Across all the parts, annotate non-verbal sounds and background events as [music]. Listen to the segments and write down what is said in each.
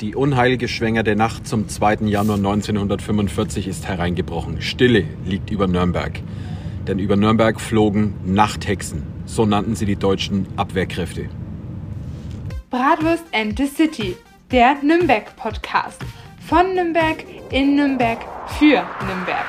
Die unheilige schwängerte Nacht zum 2. Januar 1945 ist hereingebrochen. Stille liegt über Nürnberg. Denn über Nürnberg flogen Nachthexen. So nannten sie die deutschen Abwehrkräfte. Bratwurst and the City, der Nürnberg-Podcast. Von Nürnberg, in Nürnberg, für Nürnberg.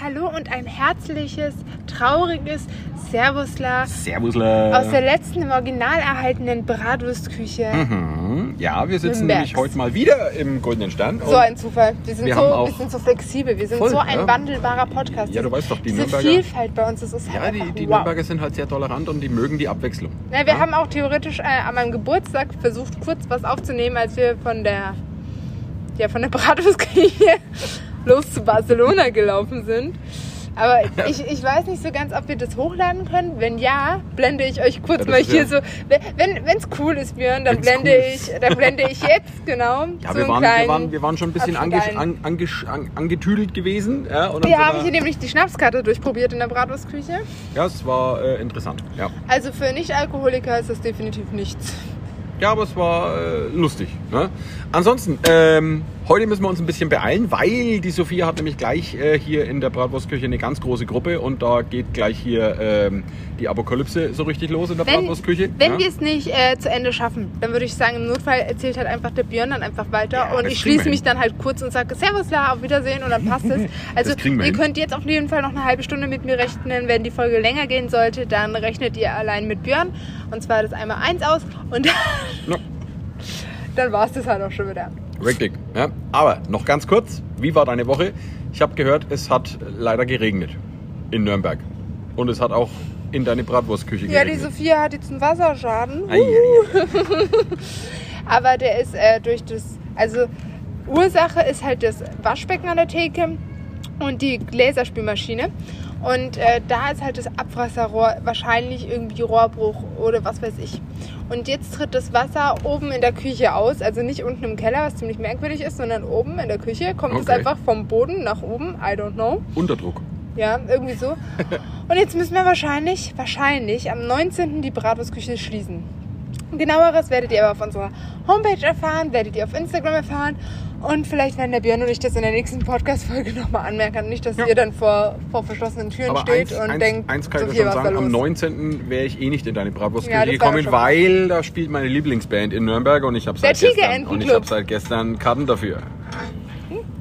Hallo und ein herzliches, trauriges Servusla Servusler. aus der letzten im Original erhaltenen Bratwurstküche. Mhm. Ja, wir sitzen Nürnbergs. nämlich heute mal wieder im Goldenen Stern. So ein Zufall. Wir sind, Wir so, wir sind so flexibel. Wir sind Voll, so ein ja. wandelbarer Podcast. Ja, du weißt doch, die Diese Nürnberger- Vielfalt bei uns, das ist ja, halt die, einfach die wow. Nürnberger sind halt sehr tolerant und die mögen die Abwechslung. Na, wir Ja? haben auch theoretisch äh, an meinem Geburtstag versucht, kurz was aufzunehmen, als wir von der, ja, von der Bratwurstküche [laughs] los zu Barcelona gelaufen sind. Aber [laughs] ich, ich weiß nicht so ganz, ob wir das hochladen können. Wenn ja, blende ich euch kurz Ja, mal hier ja- so. Wenn es cool ist, Björn, dann Wenn's blende cool ich, dann blende ich jetzt [laughs] genau Ja, so wir waren, wir, waren, wir waren schon ein bisschen ange, an, angesch- an, angetüdelt gewesen. Ja, und wir sind haben hier nämlich die Schnapskarte durchprobiert in der Bratwurstküche. ja, es war äh, interessant. Ja. Also für Nicht-Alkoholiker ist das definitiv nichts. ja, aber es war äh, lustig. Ne? Ansonsten, ähm, heute müssen wir uns ein bisschen beeilen, weil die Sophia hat nämlich gleich äh, hier in der Bratwurstküche eine ganz große Gruppe und da geht gleich hier ähm, die Apokalypse so richtig los in der Wenn, Bratwurstküche. wenn ja? wir es nicht äh, zu Ende schaffen, dann würde ich sagen, im Notfall erzählt halt einfach der Björn dann einfach weiter Ja, und ich schließe mich dann halt kurz und sage Servus, La, auf Wiedersehen und dann passt es. [laughs] Also ihr hin. könnt jetzt auf jeden Fall noch eine halbe Stunde mit mir rechnen. Wenn die Folge länger gehen sollte, dann rechnet ihr allein mit Björn und zwar das einmal eins aus und dann, [laughs] Ja. dann war es das halt auch schon wieder. Richtig. Ja. Aber noch ganz kurz, wie war deine Woche? Ich habe gehört, es hat leider geregnet in Nürnberg. Und es hat auch in deine Bratwurstküche Ja, die geregnet. Sophia hat jetzt einen Wasserschaden. Ei, ei, ei. [laughs] Aber der ist äh, durch das, also Ursache ist halt das Waschbecken an der Theke und die Gläserspülmaschine. Und äh, da ist halt das Abwasserrohr wahrscheinlich irgendwie Rohrbruch oder was weiß ich. Und jetzt tritt das Wasser oben in der Küche aus, also nicht unten im Keller, was ziemlich merkwürdig ist, sondern oben in der Küche kommt es Okay. einfach vom Boden nach oben, I don't know. Unterdruck. Ja, irgendwie so. [laughs] Und jetzt müssen wir wahrscheinlich, wahrscheinlich am 19. die Bratwurstküche schließen. Genaueres werdet ihr aber auf unserer Homepage erfahren, werdet ihr auf Instagram erfahren. Und vielleicht werden der Björn und ich das in der nächsten Podcast-Folge [laughs] nochmal anmerken. Nicht, dass Ja. ihr dann vor, vor verschlossenen Türen Aber steht eins, und eins, denkt, eins kann so ich dir schon sagen, am los. 19. wäre ich eh nicht in deine Bratwurstküche Ja, gekommen, weil da spielt meine Lieblingsband in Nürnberg und ich habe seit gestern und ich habe seit gestern Karten dafür.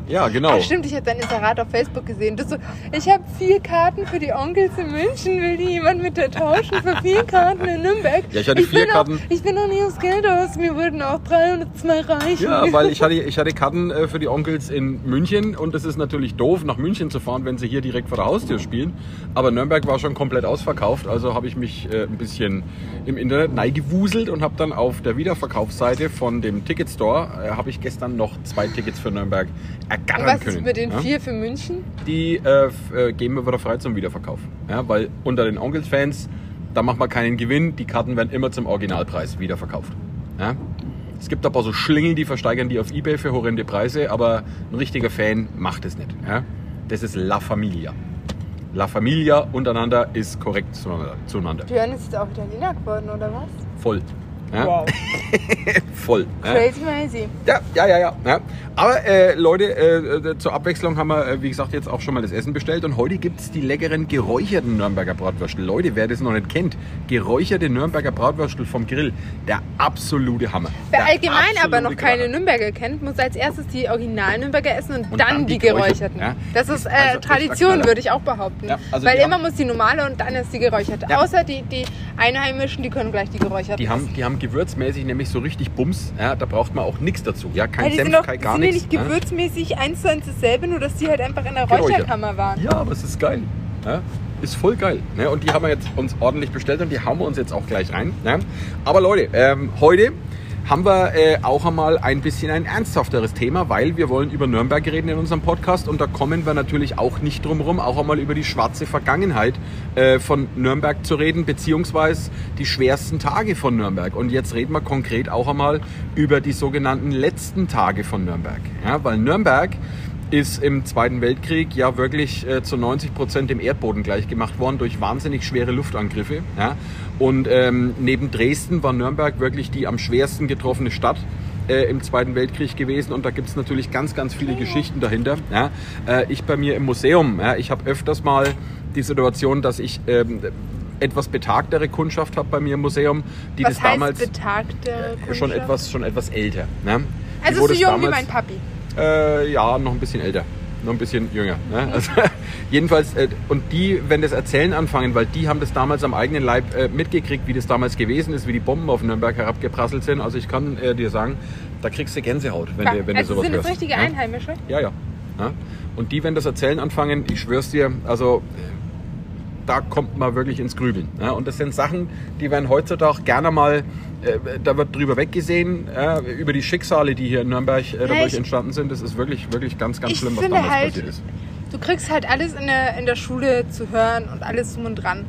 Ja, genau. Ach stimmt, ich habe dein Inserat auf Facebook gesehen. Das so, ich habe vier Karten für die Onkels in München. Will die jemand mit der tauschen für vier Karten in Nürnberg? Ja, ich hatte vier bin Karten. Auch, ich bin noch nie aufs Geld aus. Mir würden auch 302 reichen. Ja, [laughs] weil ich hatte, ich hatte Karten äh, für die Onkels in München und es ist natürlich doof, nach München zu fahren, wenn sie hier direkt vor der Haustür spielen. Aber Nürnberg war schon komplett ausverkauft, also habe ich mich äh, ein bisschen im Internet neigewuselt und habe dann auf der Wiederverkaufsseite von dem Ticketstore, äh, habe ich gestern noch zwei Tickets für Nürnberg Ergattern was können. ist mit den ja? vier für München? Die äh, äh, geben wir wieder frei zum Wiederverkauf. Ja, weil unter den Onkels-Fans, da macht man keinen Gewinn, die Karten werden immer zum Originalpreis wiederverkauft. Ja? Es gibt aber so Schlingel, die versteigern die auf Ebay für horrende Preise, aber ein richtiger Fan macht es nicht. Ja? Das ist La Familia. La Familia untereinander ist korrekt zueinander. zueinander. Björn ist jetzt auch Italiener geworden, oder was? Voll. Ja? Wow. [laughs] Voll. Ja? Crazy crazy. Ja, ja, ja, ja. ja. Aber äh, Leute, äh, zur Abwechslung haben wir, äh, wie gesagt, jetzt auch schon mal das Essen bestellt. Und heute gibt es die leckeren geräucherten Nürnberger Bratwürstel. Leute, wer das noch nicht kennt, geräucherte Nürnberger Bratwürstel vom Grill, der absolute Hammer. Wer allgemein aber noch keine Knaller. Nürnberger kennt, muss als erstes die originalen Nürnberger essen und, Und dann, dann die die geräucherten, ja. Das ist äh, Also Tradition, würde ich auch behaupten. Also Weil immer muss die normale und dann ist die geräucherte. Außer die, die Einheimischen, die können gleich die geräucherten Die haben, die haben gewürzmäßig nämlich so richtig Bums. Ja, da braucht man auch nichts dazu. Ja, kein Ja, Senf, doch, kein gar sind ja nichts. nicht ja. gewürzmäßig eins zu eins dasselbe, nur dass die halt einfach in der Geräuchert. Räucherkammer waren. Ja, aber es ist geil. Ja, ist voll geil. Ne? Und die haben wir jetzt uns ordentlich bestellt und die hauen wir uns jetzt auch gleich rein. Ne? Aber Leute, ähm, heute haben wir äh, auch einmal ein bisschen ein ernsthafteres Thema, weil wir wollen über Nürnberg reden in unserem Podcast und da kommen wir natürlich auch nicht drum rum, auch einmal über die schwarze Vergangenheit äh, von Nürnberg zu reden, beziehungsweise die schwersten Tage von Nürnberg. Und jetzt reden wir konkret auch einmal über die sogenannten letzten Tage von Nürnberg. Ja, weil Nürnberg ist im Zweiten Weltkrieg ja wirklich äh, zu 90 Prozent dem Erdboden gleichgemacht worden durch wahnsinnig schwere Luftangriffe. Ja? Und ähm, neben Dresden war Nürnberg wirklich die am schwersten getroffene Stadt. äh, im Zweiten Weltkrieg gewesen und da gibt es natürlich ganz, ganz viele Geschichten dahinter. Ja. Äh, ich bei mir im Museum, ja, ich habe öfters mal die Situation, dass ich ähm, etwas betagtere Kundschaft habe bei mir im Museum, die Was das damals äh, schon etwas, schon etwas älter. Ne? Also so jung wie mein Papi. Äh, ja, noch ein bisschen älter. Noch ein bisschen jünger. Ne? Also, [laughs] jedenfalls, äh, und die, wenn das Erzählen anfangen, weil die haben das damals am eigenen Leib äh, mitgekriegt, wie das damals gewesen ist, wie die Bomben auf Nürnberg herabgeprasselt sind. Also ich kann äh, dir sagen, da kriegst du Gänsehaut, wenn, du, wenn du also sowas sind das hörst. richtige ja? Einheimische? Ja, ja. ja. Und die, wenn das Erzählen anfangen, ich schwör's dir, also da kommt man wirklich ins Grübeln. Ja? Und das sind Sachen, die werden heutzutage gerne mal, da wird drüber weggesehen, über die Schicksale, die hier in Nürnberg äh, dadurch ich- entstanden sind. Das ist wirklich, wirklich ganz, ganz schlimm, was damals halt- passiert ist. Du kriegst halt alles in der, in der Schule zu hören und alles drum und dran.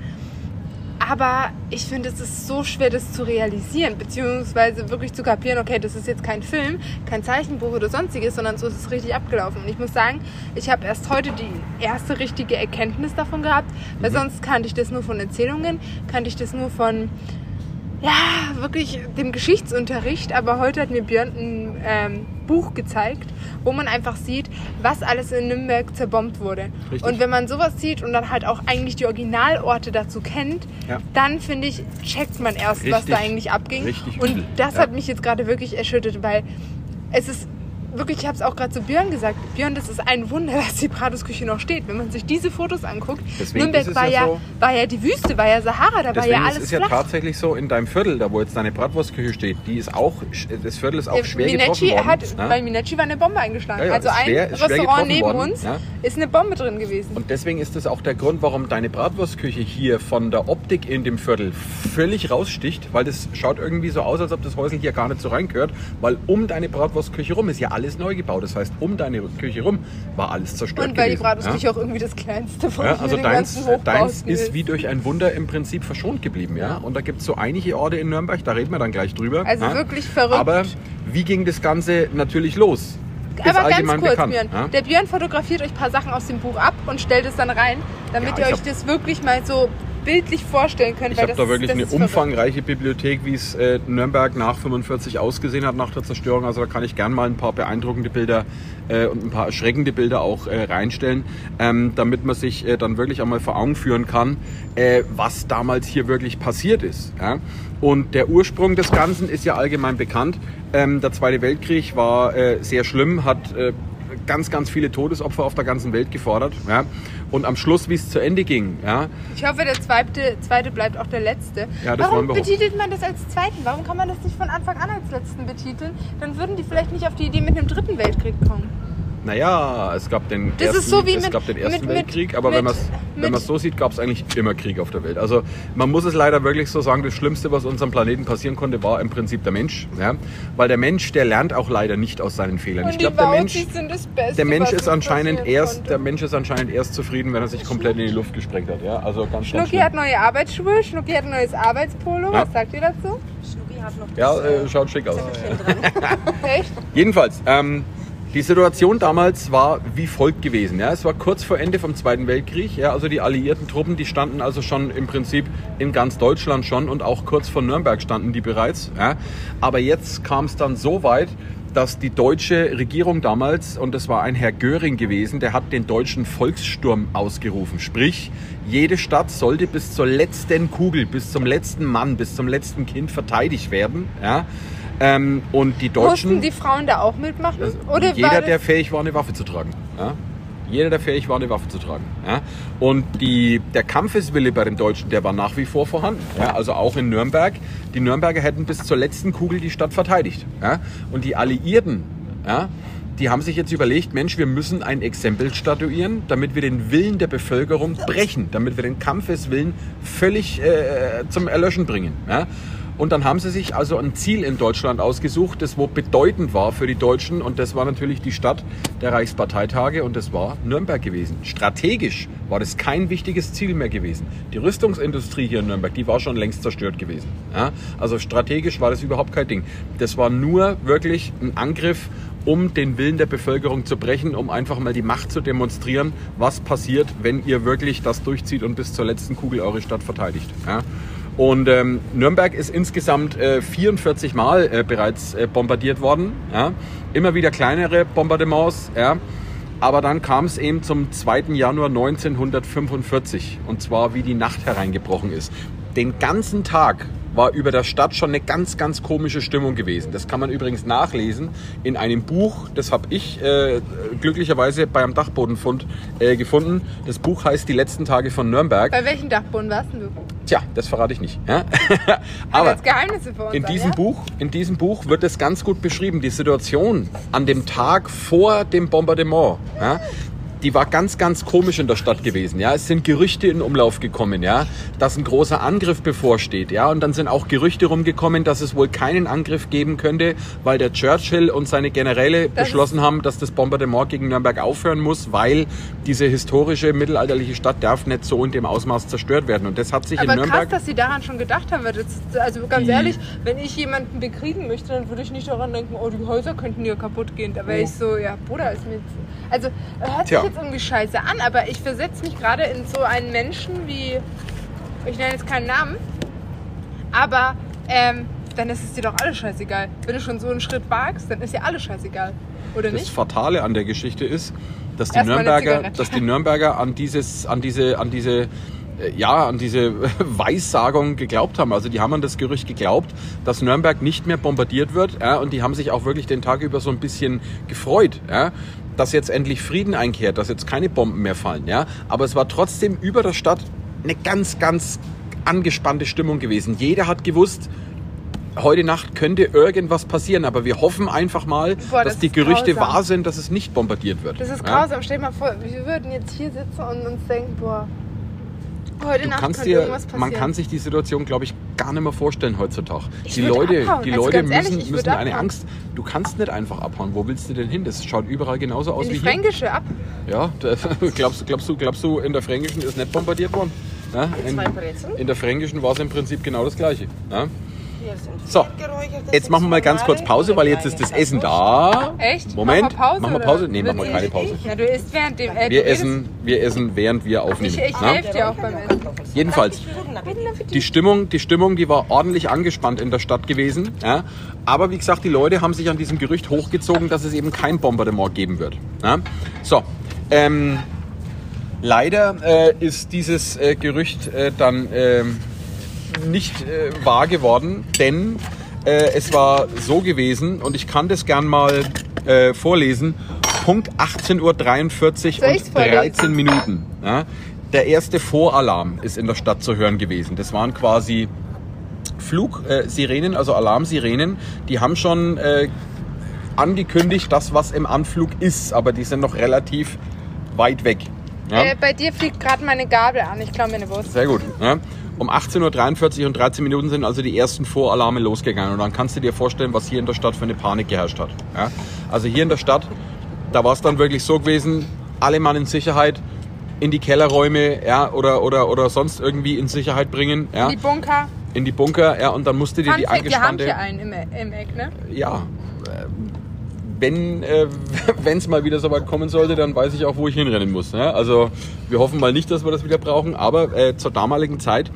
Aber ich finde, es ist so schwer, das zu realisieren, beziehungsweise wirklich zu kapieren, okay, das ist jetzt kein Film, kein Zeichenbuch oder sonstiges, sondern so ist es richtig abgelaufen. Und ich muss sagen, ich habe erst heute die erste richtige Erkenntnis davon gehabt, weil sonst kannte ich das nur von Erzählungen, kannte ich das nur von, ja, wirklich dem Geschichtsunterricht. Aber heute hat mir Björn ein ähm, Buch gezeigt, wo man einfach sieht, was alles in Nürnberg zerbombt wurde. Richtig. Und wenn man sowas sieht und dann halt auch eigentlich die Originalorte dazu kennt, Ja. dann finde ich, checkt man erst, was Richtig. da eigentlich abging. Richtig und das Ja. hat mich jetzt gerade wirklich erschüttert, weil es ist wirklich, ich habe es auch gerade zu Björn gesagt, Björn, das ist ein Wunder, [laughs] dass die Bratusküche noch steht. Wenn man sich diese Fotos anguckt, Deswegen Nürnberg ist war, ja ja, so- war ja die Wüste, war ja Sahara, da war ja ist alles es ja flach. tatsächlich so in deinem Viertel, da wo jetzt deine Bratwurstküche steht, die ist auch, das Viertel ist auch schwer Minecci getroffen worden. hat, ne? bei Minecci war eine Bombe eingeschlagen. Ja, ja, also ist ein schwer- ist schwer Restaurant neben worden, uns ja. ist eine Bombe drin gewesen. Und deswegen ist das auch der Grund, warum deine Bratwurstküche hier von der Optik in dem Viertel völlig raussticht, weil das schaut irgendwie so aus, als ob das Häusl hier gar nicht so reingehört, weil um deine Bratwurstküche rum ist ja alles neu gebaut. Das heißt, um deine Küche rum war alles zerstört Und weil die gewesen. Bratwurstküche ja? auch irgendwie das kleinste von Ja, also deins, deins ist wie durch ein Wunder im Prinzip verschont geblieben, ja. Und da gibt es so einige Orte in Nürnberg, da reden wir dann gleich drüber. Also ja? wirklich verrückt. Aber wie ging das Ganze natürlich los? Aber ganz kurz, bekannt, Björn. ja? Der Björn fotografiert euch ein paar Sachen aus dem Buch ab und stellt es dann rein, damit Ja, ihr euch das wirklich mal so bildlich vorstellen könnt. Ich habe da wirklich eine umfangreiche Bibliothek, wie es äh, Nürnberg nach 45 ausgesehen hat, nach der Zerstörung. Also da kann ich gern mal ein paar beeindruckende Bilder äh, und ein paar erschreckende Bilder auch äh, reinstellen, ähm, damit man sich äh, dann wirklich einmal vor Augen führen kann, äh, was damals hier wirklich passiert ist. Ja? Und der Ursprung des Ganzen ist ja allgemein bekannt. Ähm, der Zweite Weltkrieg war äh, sehr schlimm, hat ganz, ganz viele Todesopfer auf der ganzen Welt gefordert. Ja? Und am Schluss, wie es zu Ende ging, ja, Ich hoffe, der zweite, zweite bleibt auch der letzte. Ja, das Warum betitelt man das als zweiten? Warum kann man das nicht von Anfang an als letzten betiteln? Dann würden die vielleicht nicht auf die Idee mit einem dritten Weltkrieg kommen. Naja, es gab den Das ersten, ist so wie es mit- gab den ersten mit- Weltkrieg, aber mit- wenn man es wenn mit- man's so sieht, gab es eigentlich immer Krieg auf der Welt. Also man muss es leider wirklich so sagen, das Schlimmste, was unserem Planeten passieren konnte, war im Prinzip der Mensch. Ja? Weil der Mensch, der lernt auch leider nicht aus seinen Fehlern. Und ich glaube, der Mensch, Wautis sind das Beste, der Mensch ist anscheinend erst, konnte. der Mensch ist anscheinend erst zufrieden, wenn er sich komplett in die Luft gesprengt hat. Ja? Also ganz, ganz Schnucki schlimm. hat neue Arbeitsschuhe, Schnucki hat ein neues Arbeitspolo. Ja. Was sagt ihr dazu? Schnucki hat noch Ja, das, äh, schaut schick aus. [laughs] Echt? Jedenfalls, ähm, die Situation damals war wie folgt gewesen. Ja? Es war kurz vor Ende vom Zweiten Weltkrieg. Ja? Also die alliierten Truppen, die standen also schon im Prinzip in ganz Deutschland schon und auch kurz vor Nürnberg standen die bereits. Ja? Aber jetzt kam es dann so weit, dass die deutsche Regierung damals, und das war ein Herr Göring gewesen, der hat den deutschen Volkssturm ausgerufen. Sprich, jede Stadt sollte bis zur letzten Kugel, bis zum letzten Mann, bis zum letzten Kind verteidigt werden. Ja? Ähm, und die Deutschen... Mussten die Frauen da auch mitmachen? Oder Jeder, der fähig war, eine Waffe zu tragen. Ja? Jeder, der fähig war, eine Waffe zu tragen. Ja? Und die, der Kampfeswille bei den Deutschen, der war nach wie vor vorhanden. Ja? Also auch in Nürnberg. Die Nürnberger hätten bis zur letzten Kugel die Stadt verteidigt. Und die Alliierten, die haben sich jetzt überlegt, Mensch, wir müssen ein Exempel statuieren, damit wir den Willen der Bevölkerung brechen, damit wir den Kampfeswillen völlig äh, zum Erlöschen bringen. Und dann haben sie sich also ein Ziel in Deutschland ausgesucht, das wo bedeutend war für die Deutschen. Und das war natürlich die Stadt der Reichsparteitage und das war Nürnberg gewesen. Strategisch war das kein wichtiges Ziel mehr gewesen. Die Rüstungsindustrie hier in Nürnberg, die war schon längst zerstört gewesen. Ja? Also strategisch war das überhaupt kein Ding. Das war nur wirklich ein Angriff, um den Willen der Bevölkerung zu brechen, um einfach mal die Macht zu demonstrieren, was passiert, wenn ihr wirklich das durchzieht und bis zur letzten Kugel eure Stadt verteidigt. Ja? Und ähm, Nürnberg ist insgesamt äh, 44 Mal äh, bereits äh, bombardiert worden. Ja? Immer wieder kleinere Bombardements. Ja? Aber dann kam es eben zum 2. Januar 1945. Und zwar wie die Nacht hereingebrochen ist. Den ganzen Tag war über der Stadt schon eine ganz, ganz komische Stimmung gewesen. Das kann man übrigens nachlesen in einem Buch, das habe ich äh, glücklicherweise beim Dachbodenfund äh, gefunden. Das Buch heißt Die letzten Tage von Nürnberg. Bei welchem Dachboden warst du? Tja, das verrate ich nicht. Ja? [laughs] Aber Geheimnisse für uns in diesem ja? Buch, in diesem Buch wird es ganz gut beschrieben, die Situation an dem Tag vor dem Bombardement. Ja? Die war ganz, ganz komisch in der Stadt gewesen. Ja, es sind Gerüchte in Umlauf gekommen, ja, dass ein großer Angriff bevorsteht, ja, und dann sind auch Gerüchte rumgekommen, dass es wohl keinen Angriff geben könnte, weil der Churchill und seine Generäle Das beschlossen haben, dass das Bombardement gegen Nürnberg aufhören muss, weil diese historische mittelalterliche Stadt darf nicht so in dem Ausmaß zerstört werden. Und das hat sich Aber in krass, Nürnberg dass sie daran schon gedacht haben. das- Also ganz Die- ehrlich, wenn ich jemanden bekriegen möchte, dann würde ich nicht daran denken, oh, die Häuser könnten hier kaputt gehen. Da wäre ich so, ja, Bruder, ist mir jetzt... Also, hört sich Tja. Jetzt irgendwie scheiße an, aber ich versetze mich gerade in so einen Menschen wie... Ich nenne jetzt keinen Namen, aber ähm, dann ist es dir doch alles scheißegal. Wenn du schon so einen Schritt wagst, dann ist ja alles scheißegal. Oder Das nicht? Fatale an der Geschichte ist, dass die Erstmal Nürnberger, dass die Nürnberger an dieses, an diese, an diese, ja, an diese [laughs] Weissagung geglaubt haben. Also die haben an das Gerücht geglaubt, dass Nürnberg nicht mehr bombardiert wird. Ja, und die haben sich auch wirklich den Tag über so ein bisschen gefreut. Ja, dass jetzt endlich Frieden einkehrt, dass jetzt keine Bomben mehr fallen. Ja, aber es war trotzdem über der Stadt eine ganz, ganz angespannte Stimmung gewesen. Jeder hat gewusst, heute Nacht könnte irgendwas passieren, aber wir hoffen einfach mal, Boah, dass das die Gerüchte grausam. wahr sind, dass es nicht bombardiert wird. Das ist Ja? grausam. Stell dir mal vor, wir würden jetzt hier sitzen und uns denken, boah, heute Du Nacht kannst dir, irgendwas passieren. man kann sich die Situation, glaube ich, gar nicht mehr vorstellen heutzutage. Ich die Leute, abhauen. die Also Leute ganz ehrlich, müssen, müssen eine abhauen. Angst. Du kannst nicht einfach abhauen. Wo willst du denn hin? Das schaut überall genauso aus in die wie hier. Fränkische ab. Ja, da, [laughs] glaubst, glaubst, du, glaubst du, in der Fränkischen ist nicht bombardiert worden? Ja, in, in der Fränkischen war es im Prinzip genau das Gleiche. Ja? So, Jetzt machen wir mal ganz kurz Pause, weil jetzt ist das Essen da. Echt? Moment, Machen wir Pause? machen wir? Pause? Nee, machen wir keine Pause. Ja, du isst während dem. Äh, Wir essen, wir essen, während wir aufnehmen. Ich, ich helfe dir auch beim Essen. Jedenfalls, die Stimmung, die Stimmung, die war ordentlich angespannt in der Stadt gewesen. Ja? Aber wie gesagt, die Leute haben sich an diesem Gerücht hochgezogen, dass es eben kein Bombardement geben wird. Ja? So, ähm, leider äh, ist dieses äh, Gerücht äh, dann ähm, nicht äh, wahr geworden, denn äh, es war so gewesen und ich kann das gern mal äh, vorlesen. Punkt 18.43 Uhr und vorlesen? 13 Minuten. Ja? Der erste Voralarm ist in der Stadt zu hören gewesen. Das waren quasi Flugsirenen, äh, also Alarmsirenen. Die haben schon äh, angekündigt, das was im Anflug ist, aber die sind noch relativ weit weg. Ja? Äh, bei dir fliegt gerade meine Gabel an. Ich klaue mir eine Wurst. Sehr gut. Ja. Um 18.43 Uhr und 13 Minuten sind also die ersten Voralarme losgegangen. Und dann kannst du dir vorstellen, was hier in der Stadt für eine Panik geherrscht hat. Ja. Also hier in der Stadt, da war es dann wirklich so gewesen, alle Mann in Sicherheit, in die Kellerräume ja, oder, oder, oder sonst irgendwie in Sicherheit bringen. Ja. Die Bunker. In die Bunker. Ja, und dann musste dir die Fact, wir haben angespannte... hier einen im, im Eck, ne? ja, äh, wenn äh, [laughs] es mal wieder so weit kommen sollte, dann weiß ich auch, wo ich hinrennen muss. Ne? Also wir hoffen mal nicht, dass wir das wieder brauchen, aber äh, zur damaligen Zeit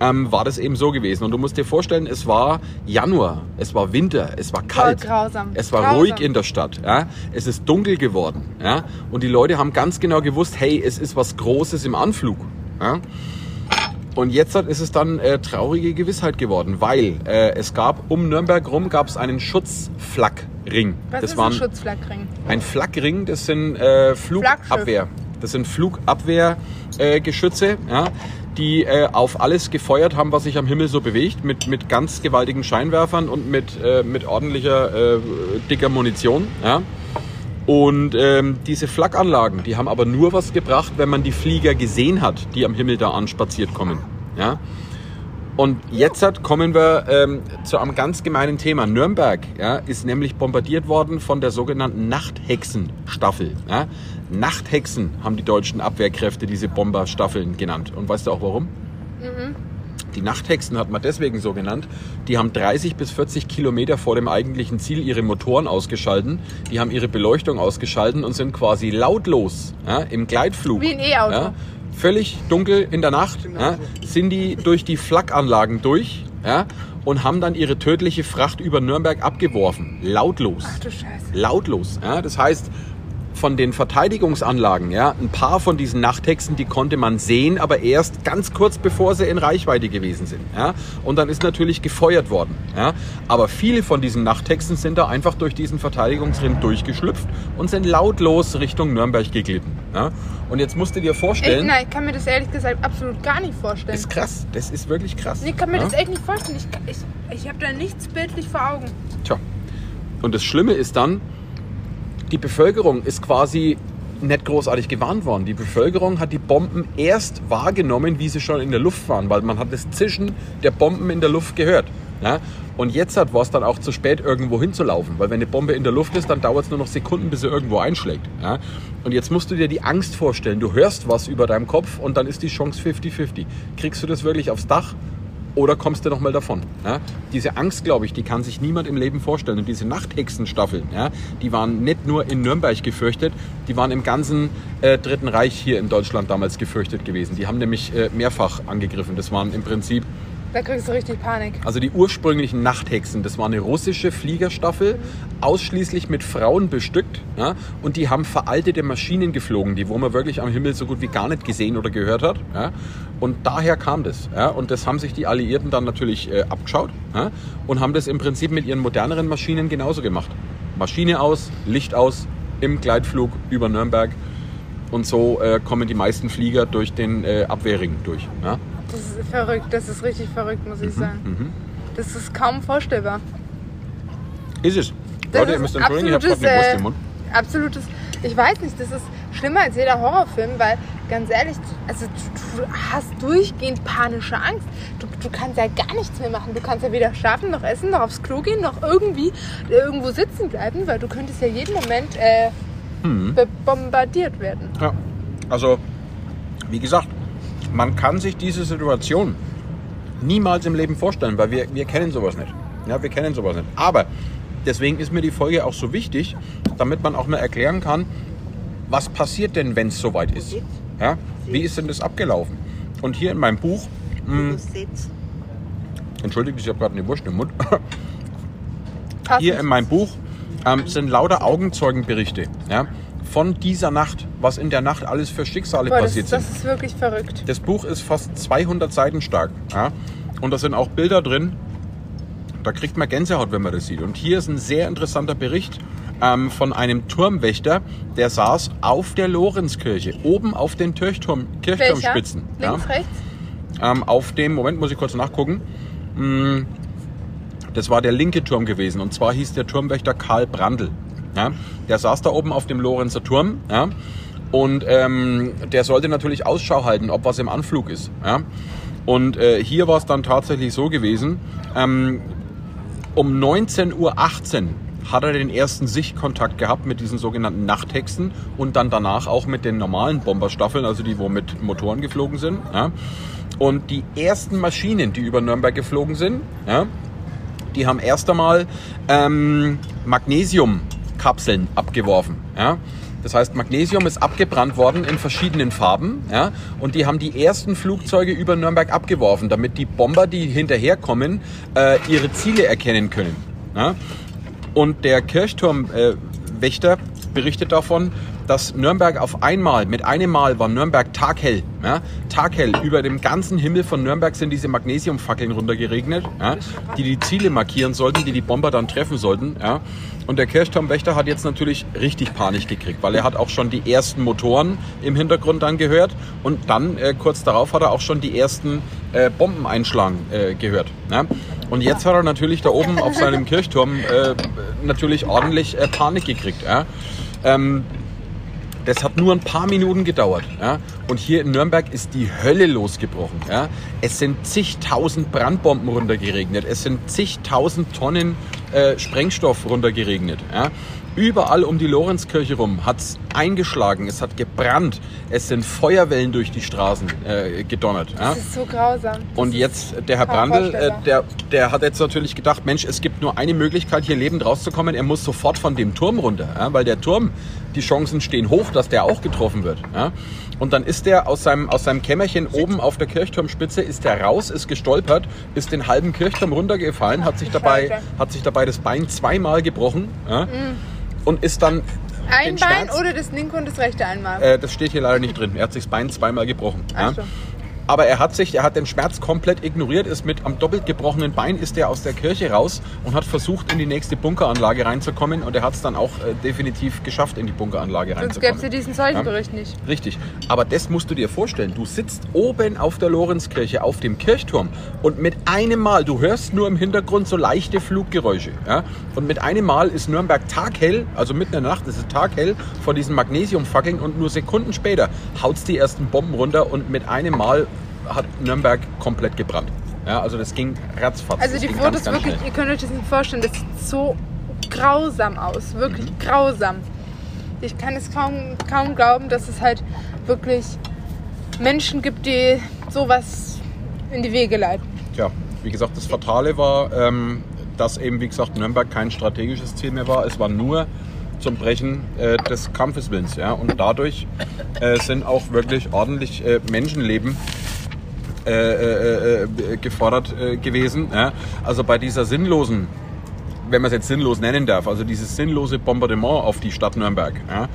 ähm, war das eben so gewesen. Und du musst dir vorstellen, es war Januar, es war Winter, es war kalt, grausam. es war Grausam. ruhig in der Stadt, ja? es ist dunkel geworden ja? und die Leute haben ganz genau gewusst, hey, es ist was Großes im Anflug. Ja? Und jetzt ist es dann äh, traurige Gewissheit geworden, weil äh, es gab um Nürnberg rum gab es einen Schutzflakring. Was das ist waren ein Schutzflackring? ein Flakring, das sind äh, Flugabwehr. Das sind Flugabwehrgeschütze, äh, ja, die äh, auf alles gefeuert haben, was sich am Himmel so bewegt, mit, mit ganz gewaltigen Scheinwerfern und mit, äh, mit ordentlicher, äh, dicker Munition. Ja. Und ähm, diese Flakanlagen, die haben aber nur was gebracht, wenn man die Flieger gesehen hat, die am Himmel da anspaziert kommen. Ja? Und jetzt hat, kommen wir ähm, zu einem ganz gemeinen Thema. Nürnberg ja, ist nämlich bombardiert worden von der sogenannten Nachthexenstaffel. Ja? Nachthexen haben die deutschen Abwehrkräfte diese Bomberstaffeln genannt. Und weißt du auch warum? Die Nachthexen hat man deswegen so genannt. Die haben 30 bis 40 Kilometer vor dem eigentlichen Ziel ihre Motoren ausgeschalten. Die haben ihre Beleuchtung ausgeschalten und sind quasi lautlos ja, im Gleitflug. Wie ein E-Auto. Ja, völlig dunkel in der Nacht, ja, sind die durch die Flakanlagen durch ja, und haben dann ihre tödliche Fracht über Nürnberg abgeworfen. Lautlos. Ach du Scheiße. Lautlos. Ja. Das heißt, von den Verteidigungsanlagen, ja, ein paar von diesen Nachthexen, die konnte man sehen, aber erst ganz kurz bevor sie in Reichweite gewesen sind. Ja. Und dann ist natürlich gefeuert worden. Ja. Aber viele von diesen Nachthexen sind da einfach durch diesen Verteidigungsring durchgeschlüpft und sind lautlos Richtung Nürnberg geglitten. Ja. Und jetzt musst du dir vorstellen, nein, ich kann mir das ehrlich gesagt absolut gar nicht vorstellen. ist krass, das ist wirklich krass. Nee, ich kann mir ja. das echt nicht vorstellen. Ich, ich, ich habe da nichts bildlich vor Augen. Tja. Und das Schlimme ist dann, die Bevölkerung ist quasi nicht großartig gewarnt worden. Die Bevölkerung hat die Bomben erst wahrgenommen, wie sie schon in der Luft waren, weil man hat das Zischen der Bomben in der Luft gehört. Ja? Und jetzt hat es dann auch zu spät, irgendwo hinzulaufen, weil wenn eine Bombe in der Luft ist, dann dauert es nur noch Sekunden, bis sie irgendwo einschlägt. Ja? Und jetzt musst du dir die Angst vorstellen. Du hörst was über deinem Kopf und dann ist die Chance 50-50. Kriegst du das wirklich aufs Dach oder kommst du noch mal davon? Ja? Diese Angst, glaube ich, die kann sich niemand im Leben vorstellen. Und diese Nachthexenstaffeln, ja, die waren nicht nur in Nürnberg gefürchtet, die waren im ganzen äh, Dritten Reich hier in Deutschland damals gefürchtet gewesen. Die haben nämlich äh, mehrfach angegriffen. Das waren im Prinzip Da kriegst du richtig Panik. also die ursprünglichen Nachthexen, das war eine russische Fliegerstaffel, ausschließlich mit Frauen bestückt. Ja, und die haben veraltete Maschinen geflogen, die wo man wirklich am Himmel so gut wie gar nicht gesehen oder gehört hat. Ja, und daher kam das. Ja, und das haben sich die Alliierten dann natürlich äh, abgeschaut ja, und haben das im Prinzip mit ihren moderneren Maschinen genauso gemacht. Maschine aus, Licht aus, im Gleitflug über Nürnberg. Und so äh, kommen die meisten Flieger durch den äh, Abwehrring durch. Ja. Das ist verrückt. Das ist richtig verrückt, muss ich sagen. Mhm. Das ist kaum vorstellbar. Ist es. Das Leute, ihr müsst entschuldigen, ich habe gerade absolutes, eine Wurst äh, im Mund. Absolutes. Ich weiß nicht, das ist schlimmer als jeder Horrorfilm, weil ganz ehrlich, also du, du hast durchgehend panische Angst. Du, du kannst ja gar nichts mehr machen. Du kannst ja weder schlafen, noch essen, noch aufs Klo gehen, noch irgendwie äh, irgendwo sitzen bleiben, weil du könntest ja jeden Moment äh, Mhm. bombardiert werden. Ja. Also, wie gesagt, man kann sich diese Situation niemals im Leben vorstellen, weil wir, wir kennen sowas nicht. Ja, wir kennen sowas nicht. Aber deswegen ist mir die Folge auch so wichtig, damit man auch mal erklären kann, was passiert denn, wenn es soweit ist. Ja? Wie ist denn das abgelaufen? Und hier in meinem Buch, mh, entschuldigt, ich habe gerade eine Wurst im Mund. Hier in meinem Buch ähm, sind lauter Augenzeugenberichte ja, von dieser Nacht, was in der Nacht alles für Schicksale Boah, das, passiert sind. das ist wirklich verrückt. Das Buch ist fast 200 Seiten stark. Ja? Und da sind auch Bilder drin. Da kriegt man Gänsehaut, wenn man das sieht. Und hier ist ein sehr interessanter Bericht ähm, von einem Turmwächter, der saß auf der Lorenzkirche, oben auf den Kirchturm, Welcher? Kirchturmspitzen. Ja? Links, rechts? ähm, auf dem, Moment, muss ich kurz nachgucken. Mm, Das war der linke Turm gewesen. Und zwar hieß der Turmwächter Karl Brandl. Ja? Der saß da oben auf dem Lorenzer Turm. Ja? Und ähm, der sollte natürlich Ausschau halten, ob was im Anflug ist. Ja? Und äh, hier war es dann tatsächlich so gewesen, ähm, um 19.18 Uhr hat er den ersten Sichtkontakt gehabt mit diesen sogenannten Nachthexen und dann danach auch mit den normalen Bomberstaffeln, also die, wo mit Motoren geflogen sind. Ja. Und die ersten Maschinen, die über Nürnberg geflogen sind, ja, die haben erst einmal ähm, Magnesiumkapseln abgeworfen. Ja. Das heißt, Magnesium ist abgebrannt worden in verschiedenen Farben. Ja, und die haben die ersten Flugzeuge über Nürnberg abgeworfen, damit die Bomber, die hinterherkommen, äh, ihre Ziele erkennen können. Ja. Und der Kirchturmwächter berichtet davon, dass Nürnberg auf einmal, mit einem Mal war Nürnberg taghell. Ja, taghell. Über dem ganzen Himmel von Nürnberg sind diese Magnesiumfackeln runtergeregnet, ja, die die Ziele markieren sollten, die die Bomber dann treffen sollten. Ja. Und der Kirchturmwächter hat jetzt natürlich richtig Panik gekriegt, weil er hat auch schon die ersten Motoren im Hintergrund dann gehört und dann äh, kurz darauf hat er auch schon die ersten äh, Bomben einschlagen äh, gehört. Ja. Und jetzt hat er natürlich da oben auf seinem Kirchturm äh, natürlich ordentlich äh, Panik gekriegt. Ja. Ähm, das hat nur ein paar Minuten gedauert. Ja? Und hier in Nürnberg ist die Hölle losgebrochen. Ja? Es sind zigtausend Brandbomben runtergeregnet. Es sind zigtausend Tonnen äh, Sprengstoff runtergeregnet. Ja? Überall um die Lorenzkirche rum hat es eingeschlagen, es hat gebrannt, es sind Feuerwellen durch die Straßen äh, gedonnert. Ja? Das ist so grausam. Das Und jetzt der Herr Brandl, äh, der, der hat jetzt natürlich gedacht, Mensch, es gibt nur eine Möglichkeit, hier lebend rauszukommen. Er muss sofort von dem Turm runter, ja? weil der Turm, die Chancen stehen hoch, dass der auch getroffen wird. Ja? Und dann ist der aus seinem, aus seinem Kämmerchen oben auf der Kirchturmspitze, ist der raus, ist gestolpert, ist den halben Kirchturm runtergefallen, hat sich dabei, hat sich dabei das Bein zweimal gebrochen ja? Und ist dann Ein Bein Schmerz- oder das linke und das rechte einmal? äh, das steht hier leider nicht drin. Er hat sich das Bein zweimal gebrochen. Ja. Ach so. Aber er hat sich, er hat den Schmerz komplett ignoriert, ist mit am doppelt gebrochenen Bein ist er aus der Kirche raus und hat versucht, in die nächste Bunkeranlage reinzukommen und er hat es dann auch äh, definitiv geschafft, in die Bunkeranlage Sonst gäbe reinzukommen. es ja diesen Seuchenbericht nicht. Richtig. Aber das musst du dir vorstellen. Du sitzt oben auf der Lorenzkirche, auf dem Kirchturm und mit einem Mal, du hörst nur im Hintergrund so leichte Fluggeräusche. Ja? Und mit einem Mal ist Nürnberg taghell, also mitten in der Nacht ist es taghell vor diesen Magnesiumfackeln und nur Sekunden später haut's die ersten Bomben runter und mit einem Mal hat Nürnberg komplett gebrannt. Ja, also das ging ratzfatz. Also die Fotos ganz, ganz wirklich, schnell. ihr könnt euch das nicht vorstellen, das sieht so grausam aus, wirklich Mhm. grausam. Ich kann es kaum, kaum glauben, dass es halt wirklich Menschen gibt, die sowas in die Wege leiten. Tja, wie gesagt, das Fatale war, ähm, dass eben, wie gesagt, Nürnberg kein strategisches Ziel mehr war. Es war nur zum Brechen äh, des Kampfeswillens. Ja? Und dadurch äh, sind auch wirklich ordentlich äh, Menschenleben äh, äh, äh, gefordert äh, gewesen. Ja? Also bei dieser sinnlosen wenn man es jetzt sinnlos nennen darf, also dieses sinnlose Bombardement auf die Stadt Nürnberg, ja,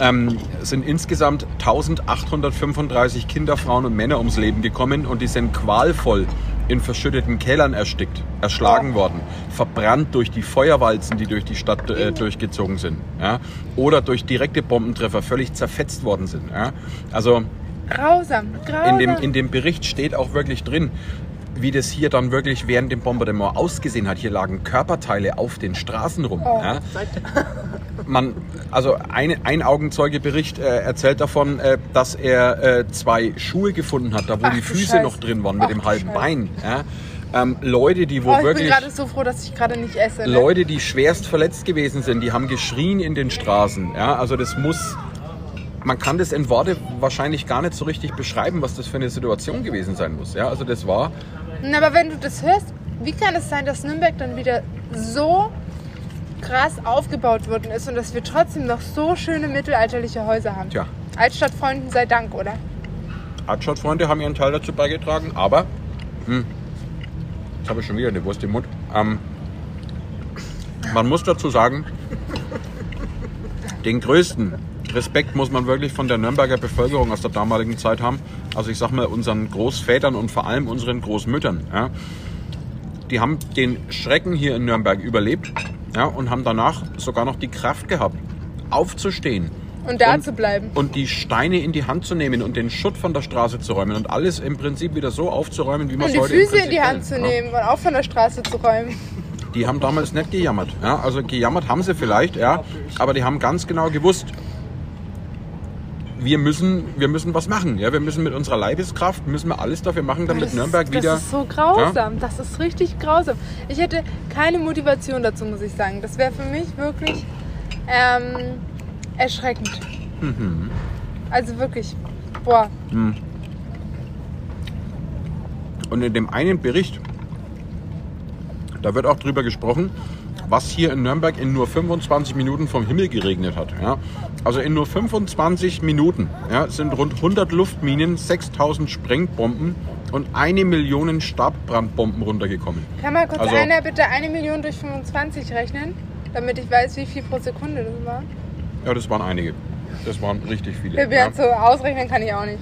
ähm, sind insgesamt 1835 Kinder, Frauen und Männer ums Leben gekommen und die sind qualvoll in verschütteten Kellern erstickt, erschlagen worden, verbrannt durch die Feuerwalzen, die durch die Stadt äh, durchgezogen sind, ja, oder durch direkte Bombentreffer völlig zerfetzt worden sind. Ja. Also Grausam, grausam. in dem, in dem Bericht steht auch wirklich drin, wie das hier dann wirklich während dem Bombardement ausgesehen hat. Hier lagen Körperteile auf den Straßen rum. Oh. Ja. Man, also ein, ein Augenzeugebericht äh, erzählt davon, äh, dass er äh, zwei Schuhe gefunden hat, da wo Ach die Füße Scheiße. noch drin waren mit Ach dem halben Scheiße. Bein. Ja. Ähm, Leute, die wo oh, ich bin wirklich... gerade so froh, dass ich gerade nicht esse. Ne? Leute, die schwerst verletzt gewesen sind, die haben geschrien in den Straßen. Ja, also das muss, man kann das in Worte wahrscheinlich gar nicht so richtig beschreiben, was das für eine Situation gewesen sein muss. Ja, also das war, Na, Aber wenn du das hörst, wie kann es sein, dass Nürnberg dann wieder so krass aufgebaut worden ist und dass wir trotzdem noch so schöne mittelalterliche Häuser haben? tja, Altstadtfreunden sei Dank, oder? Artshot-Freunde haben ihren Teil dazu beigetragen, aber, hm, jetzt habe ich schon wieder eine Wurst im Mund. Ähm, man muss dazu sagen, den größten Respekt muss man wirklich von der Nürnberger Bevölkerung aus der damaligen Zeit haben. Also ich sag mal unseren Großvätern und vor allem unseren Großmüttern. Ja. Die haben den Schrecken hier in Nürnberg überlebt ja, und haben danach sogar noch die Kraft gehabt, aufzustehen Und da Und- zu bleiben. und die Steine in die Hand zu nehmen und den Schutt von der Straße zu räumen und alles im Prinzip wieder so aufzuräumen, wie man Und es die Füße in die Hand zu ja. nehmen und auch von der Straße zu räumen. Die haben damals nicht gejammert. Ja? Also gejammert haben sie vielleicht, ja, aber die haben ganz genau gewusst, wir müssen, wir müssen was machen. Ja? Wir müssen mit unserer Leibeskraft, müssen wir alles dafür machen, damit das Nürnberg wieder... Das ist so grausam. Das ist richtig grausam. Ich hätte keine Motivation dazu, muss ich sagen. Das wäre für mich wirklich ähm, erschreckend. Mhm. Also wirklich, boah. Und in dem einen Bericht, da wird auch drüber gesprochen, was hier in Nürnberg in nur 25 Minuten vom Himmel geregnet hat. Ja? Also in nur 25 Minuten ja, sind rund 100 Luftminen, 6000 Sprengbomben und eine Million Stabbrandbomben runtergekommen. Kann mal kurz Also- einer bitte eine Million durch 25 rechnen, damit ich weiß, wie viel pro Sekunde das war? Ja, das waren einige. Das waren richtig viele. Ja, Ja. so ausrechnen kann ich auch nicht.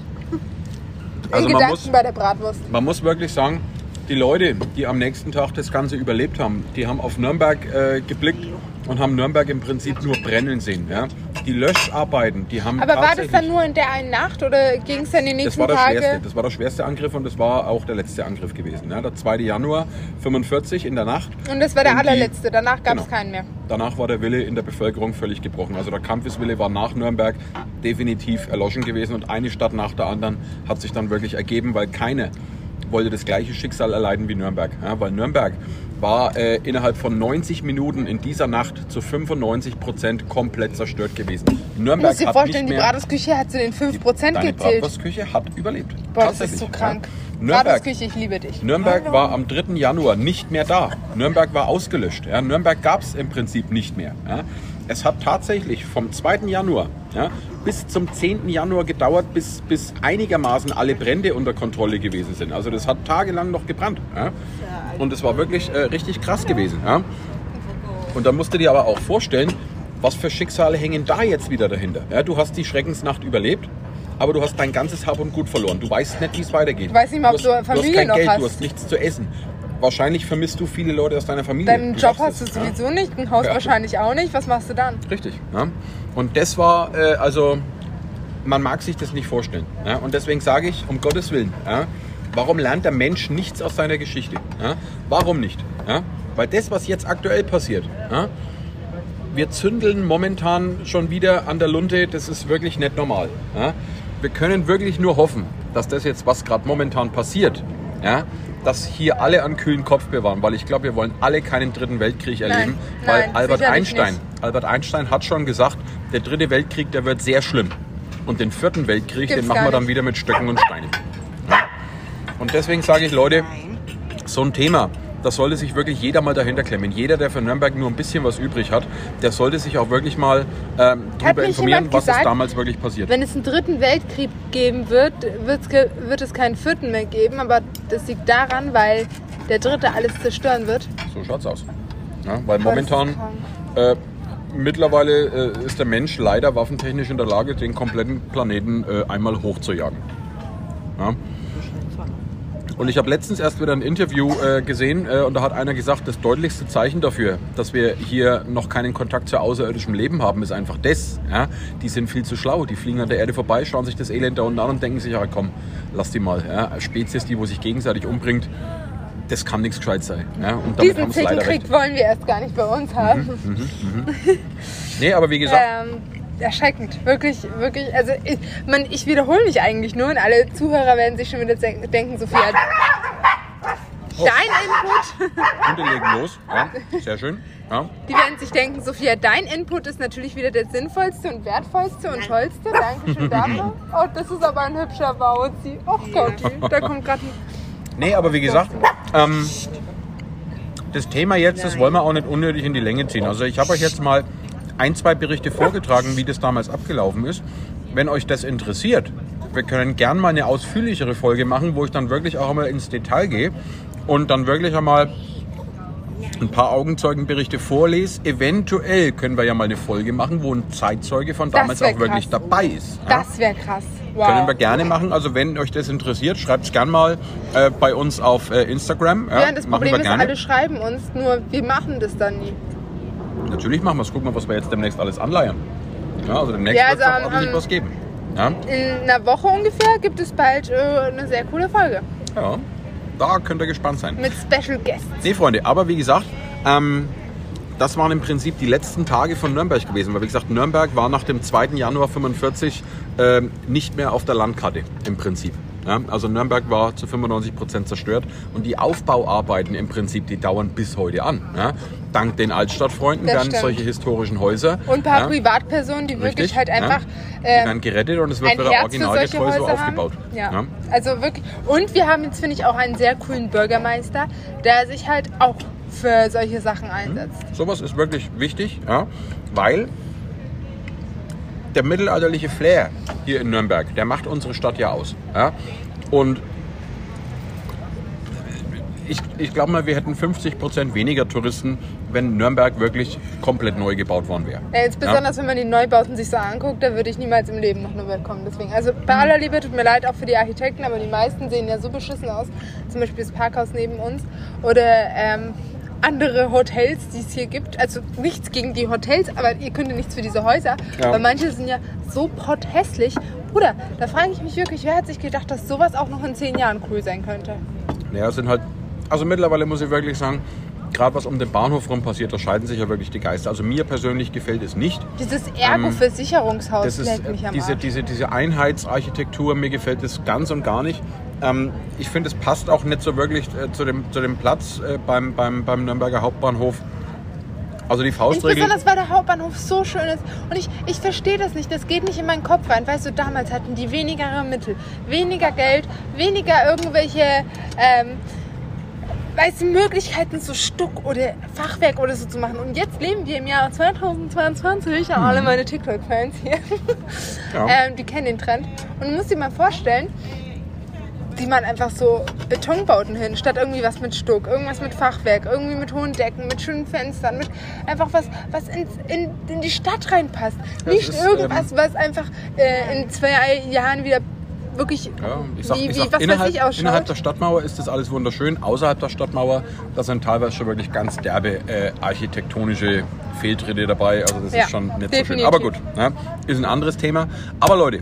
Also In man Gedanken muss, bei der Bratwurst. man muss wirklich sagen, die Leute, die am nächsten Tag das Ganze überlebt haben, die haben auf Nürnberg äh, geblickt und haben Nürnberg im Prinzip nur brennen sehen. Ja? Die Löscharbeiten, die haben Aber war das dann nur in der einen Nacht oder ging es dann die das nächsten war der Tage? schwerste. Das war der schwerste Angriff und das war auch der letzte Angriff gewesen. Ja? Der 2. Januar 45 in der Nacht. Und das war der Und die- allerletzte. Danach gab es Genau. keinen mehr. Danach war der Wille in der Bevölkerung völlig gebrochen. Also der Kampfeswille war nach Nürnberg definitiv erloschen gewesen und eine Stadt nach der anderen hat sich dann wirklich ergeben, weil keine wollte das gleiche Schicksal erleiden wie Nürnberg. Ja, weil Nürnberg war äh, innerhalb von 90 Minuten in dieser Nacht zu 95 Prozent komplett zerstört gewesen. Du Nürnberg musst dir hat vorstellen, nicht die Bratwurstküche hat zu den 5% deine gezählt. Bratwurstküche hat überlebt. Boah, das ist so krank. Ja. Nürnberg, ich liebe dich. Nürnberg war am 3. Januar nicht mehr da. Nürnberg war ausgelöscht. Ja. Nürnberg gab es im Prinzip nicht mehr. Ja. Es hat tatsächlich vom 2. Januar ja, bis zum 10. Januar gedauert, bis, bis einigermaßen alle Brände unter Kontrolle gewesen sind. Also das hat tagelang noch gebrannt. Ja. Und es war wirklich äh, richtig krass gewesen. Ja. Und da musst du dir aber auch vorstellen, was für Schicksale hängen da jetzt wieder dahinter. Ja, du hast die Schreckensnacht überlebt, aber du hast dein ganzes Hab und Gut verloren. Du weißt nicht, wie es weitergeht. Du weißt nicht mal, ob hast, du du hast Familie kein noch Geld, hast. du hast nichts zu essen. Wahrscheinlich vermisst du viele Leute aus deiner Familie. Deinen Job hast du es, ja. sowieso nicht, ein Haus Ja. wahrscheinlich auch nicht. Was machst du dann? Richtig. Ja. Und das war, äh, also, man mag sich das nicht vorstellen. Und deswegen sage ich, um Gottes Willen, warum lernt der Mensch nichts aus seiner Geschichte? Warum nicht? Weil das, was jetzt aktuell passiert, wir zündeln momentan schon wieder an der Lunte, das ist wirklich nicht normal. Wir können wirklich nur hoffen, dass das jetzt, was gerade momentan passiert, ja, dass hier alle einen kühlen Kopf bewahren, weil ich glaube, wir wollen alle keinen dritten Weltkrieg erleben, weil nein, Albert sicherlich Einstein, nicht. Albert Einstein hat schon gesagt, der dritte Weltkrieg, der wird sehr schlimm. Und den vierten Weltkrieg, Gibt's den machen wir dann wieder mit Stöcken und Steinen. Ja. Und deswegen sage ich, Leute, so ein Thema, das sollte sich wirklich jeder mal dahinter klemmen. Jeder, der für Nürnberg nur ein bisschen was übrig hat, der sollte sich auch wirklich mal ähm, darüber informieren, was ist gesagt, damals wirklich passiert. Wenn es einen dritten Weltkrieg geben wird, wird es keinen vierten mehr geben. Aber das liegt daran, weil der dritte alles zerstören wird. So schaut's aus. Ja, weil momentan äh, mittlerweile äh, ist der Mensch leider waffentechnisch in der Lage, den kompletten Planeten äh, einmal hochzujagen. Ja. Und ich habe letztens erst wieder ein Interview äh, gesehen äh, und da hat einer gesagt, das deutlichste Zeichen dafür, dass wir hier noch keinen Kontakt zu außerirdischem Leben haben, ist einfach das. Ja? Die sind viel zu schlau, die fliegen an der Erde vorbei, schauen sich das Elend da unten an und denken sich, ja komm, lass die mal. Ja? Spezies, die wo sich gegenseitig umbringt, das kann nichts gescheit sein. Ja? Und damit Diesen Zickenkrieg wollen wir erst gar nicht bei uns haben. Nee, aber wie gesagt, [laughs] Ähm, erschreckend, wirklich, wirklich. Also ich, man, ich wiederhole mich eigentlich nur und alle Zuhörer werden sich schon wieder denk- denken, Sophia, Oh. dein Input, Hunde legen los. Ja, sehr schön. Ja. die werden sich denken, Sophia, dein Input ist natürlich wieder der sinnvollste und wertvollste und tollste. Dankeschön dafür. Oh, das ist aber ein hübscher Bauzi. Oh Gott, da kommt gerade ein Nee, aber wie gesagt, ähm, das Thema jetzt, das wollen wir auch nicht unnötig in die Länge ziehen. Also ich habe euch jetzt mal ein, zwei Berichte vorgetragen, wie das damals abgelaufen ist. Wenn euch das interessiert, wir können gern mal eine ausführlichere Folge machen, wo ich dann wirklich auch einmal ins Detail gehe und dann wirklich einmal ein paar Augenzeugenberichte vorlese. Eventuell können wir ja mal eine Folge machen, wo ein Zeitzeuge von Das damals auch wirklich krass. dabei ist. Ja? Das wäre krass. Wow. Können wir gerne machen. Also wenn euch das interessiert, schreibt es gerne mal äh, bei uns auf äh, Instagram. ja, das machen Problem wir ist, gerne. alle schreiben uns, nur wir machen das dann nie. Natürlich machen wir es. Gucken wir, was wir jetzt demnächst alles anleiern. Ja, also demnächst Ja, wird es also, auch ordentlich ähm, was geben. Ja, In einer Woche ungefähr gibt es bald äh, eine sehr coole Folge ja, da könnt ihr gespannt sein. mit Special Guests. Nee, Freunde, aber wie gesagt, ähm, das waren im Prinzip die letzten Tage von Nürnberg gewesen. Weil wie gesagt, Nürnberg war nach dem 2. Januar 45 ähm, nicht mehr auf der Landkarte im Prinzip. Ja, also Nürnberg war zu 95 Prozent zerstört und die Aufbauarbeiten im Prinzip, die dauern bis heute an. Ja. Dank den Altstadtfreunden Das werden stimmt. solche historischen Häuser Und ein paar ja, Privatpersonen, die wirklich richtig, halt ja, einfach die äh, werden gerettet und es wird wieder originalgetreu so Häuser aufgebaut. Also wirklich. Und wir haben jetzt, finde ich, auch einen sehr coolen Bürgermeister, der sich halt auch für solche Sachen einsetzt. Sowas ist wirklich wichtig, ja, weil der mittelalterliche Flair hier in Nürnberg, der macht unsere Stadt ja aus. Ja? Und ich, ich glaube mal, wir hätten 50 Prozent weniger Touristen, wenn Nürnberg wirklich komplett neu gebaut worden wäre. Ja, jetzt besonders, wenn man die Neubauten sich so anguckt, da würde ich niemals im Leben noch Nürnberg kommen. Deswegen, also bei aller Liebe, tut mir leid auch für die Architekten, aber die meisten sehen ja so beschissen aus. Zum Beispiel das Parkhaus neben uns oder ähm, andere Hotels, die es hier gibt. Also nichts gegen die Hotels, aber ihr könnt ja nichts für diese Häuser. Ja. Weil manche sind ja so potthässlich. Bruder, da frage ich mich wirklich, wer hat sich gedacht, dass sowas auch noch in zehn Jahren cool sein könnte? Naja, es sind halt, also mittlerweile muss ich wirklich sagen, gerade was um den Bahnhof rum passiert, da scheiden sich ja wirklich die Geister. Also mir persönlich gefällt es nicht. Dieses Ergo-Versicherungshaus Ähm, Das ist leckt mich am diese, Arsch. diese, diese Einheitsarchitektur, mir gefällt das ganz und gar nicht. Ähm, ich finde, es passt auch nicht so wirklich äh, zu, dem, zu dem Platz äh, beim, beim, beim Nürnberger Hauptbahnhof. Also die Faustregel. Besonders weil der Hauptbahnhof so schön ist. Und ich, ich verstehe das nicht. Das geht nicht in meinen Kopf rein. Weißt du, damals hatten die weniger Mittel, weniger Geld, weniger irgendwelche ähm, weißt du, Möglichkeiten, so Stuck oder Fachwerk oder so zu machen. Und jetzt leben wir im Jahr 2022. Ja, alle meine TikTok-Fans hier. Ja. [laughs] ähm, die kennen den Trend. Und du musst dir mal vorstellen, die man einfach so Betonbauten hin, statt irgendwie was mit Stuck, irgendwas mit Fachwerk, irgendwie mit hohen Decken, mit schönen Fenstern, mit einfach was, was ins, in, in die Stadt reinpasst. Das Nicht ist, irgendwas, ähm, was einfach äh, in zwei Jahren wieder wirklich Ja, sag, wie, ich wie sag, was innerhalb, weiß ich ausschaut. innerhalb der Stadtmauer ist das alles wunderschön. Außerhalb der Stadtmauer, da sind teilweise schon wirklich ganz derbe äh, architektonische Fehltritte dabei. Also das Ja, ist schon nicht so schön. definitiv. Aber gut, ne? ist ein anderes Thema. Aber Leute,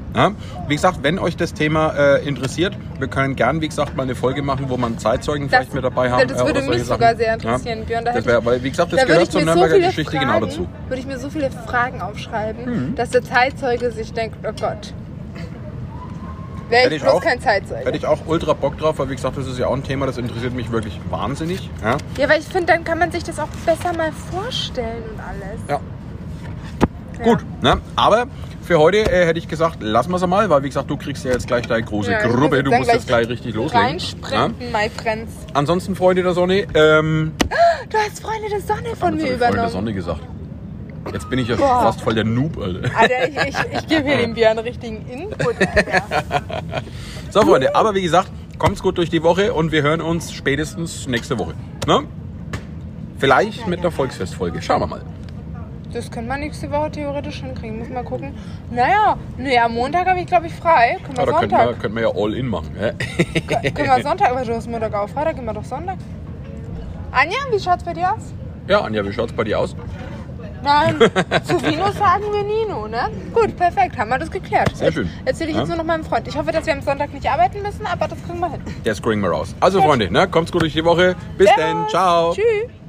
wie gesagt, wenn euch das Thema äh, interessiert, wir können gern, wie gesagt, mal eine Folge machen, wo man Zeitzeugen Das- vielleicht mit dabei haben. das äh, würde mich sogar Sachen. sehr interessieren, Björn. Da Das wär, weil, wie gesagt, das Da gehört zur so Nürnberger Geschichte Fragen, genau dazu. Würde ich mir so viele Fragen aufschreiben, Mhm. dass der Zeitzeuge sich denkt, oh Gott. Wäre ich ich bloß auch. kein Zeitzeuge. Hätte ich auch ultra Bock drauf, weil wie gesagt, das ist ja auch ein Thema, das interessiert mich wirklich wahnsinnig. Ja? Ja, weil ich finde, dann kann man sich das auch besser mal vorstellen und alles. Ja. Ja. Gut, ne? aber für heute äh, hätte ich gesagt, lassen wir es mal, weil wie gesagt, du kriegst ja jetzt gleich deine große Ja, Gruppe, du musst jetzt gleich richtig loslegen. Ja? Reinsprinten, my friends. Ansonsten, Freunde der Sonne, ähm, Du hast Freunde der Sonne von mir ich Freunde der übernommen. Sonne gesagt. Jetzt bin ich ja Boah. fast voll der Noob, Alter. Alter, ich, ich, ich gebe hier dem Björn richtigen Input. Alter. [laughs] So, Freunde, aber wie gesagt, kommt's gut durch die Woche und wir hören uns spätestens nächste Woche. Ne? Vielleicht mit einer Volksfestfolge. Schauen wir mal. Das könnte man nächste Woche theoretisch hinkriegen. Muss mal gucken. Naja, nee, am Montag habe ich, glaube ich, frei. Können wir Ja, da könnten Sonntag. wir, könnten wir ja All-In machen. Ja? Können wir Sonntag, aber du hast Montag auf. Freitag gehen wir doch Sonntag. Anja, wie schaut's bei dir aus? ja, Anja, wie schaut's bei dir aus? Nein, [laughs] zu Vino sagen wir Nino, ne? Gut, perfekt, haben wir das geklärt. Sehr schön. Erzähle ich jetzt Ja. nur noch meinem Freund. Ich hoffe, dass wir am Sonntag nicht arbeiten müssen, aber das kriegen wir hin. Der kriegen wir raus. Also, Freunde, ne, kommt's gut durch die Woche. Bis dann. Ciao. Tschüss.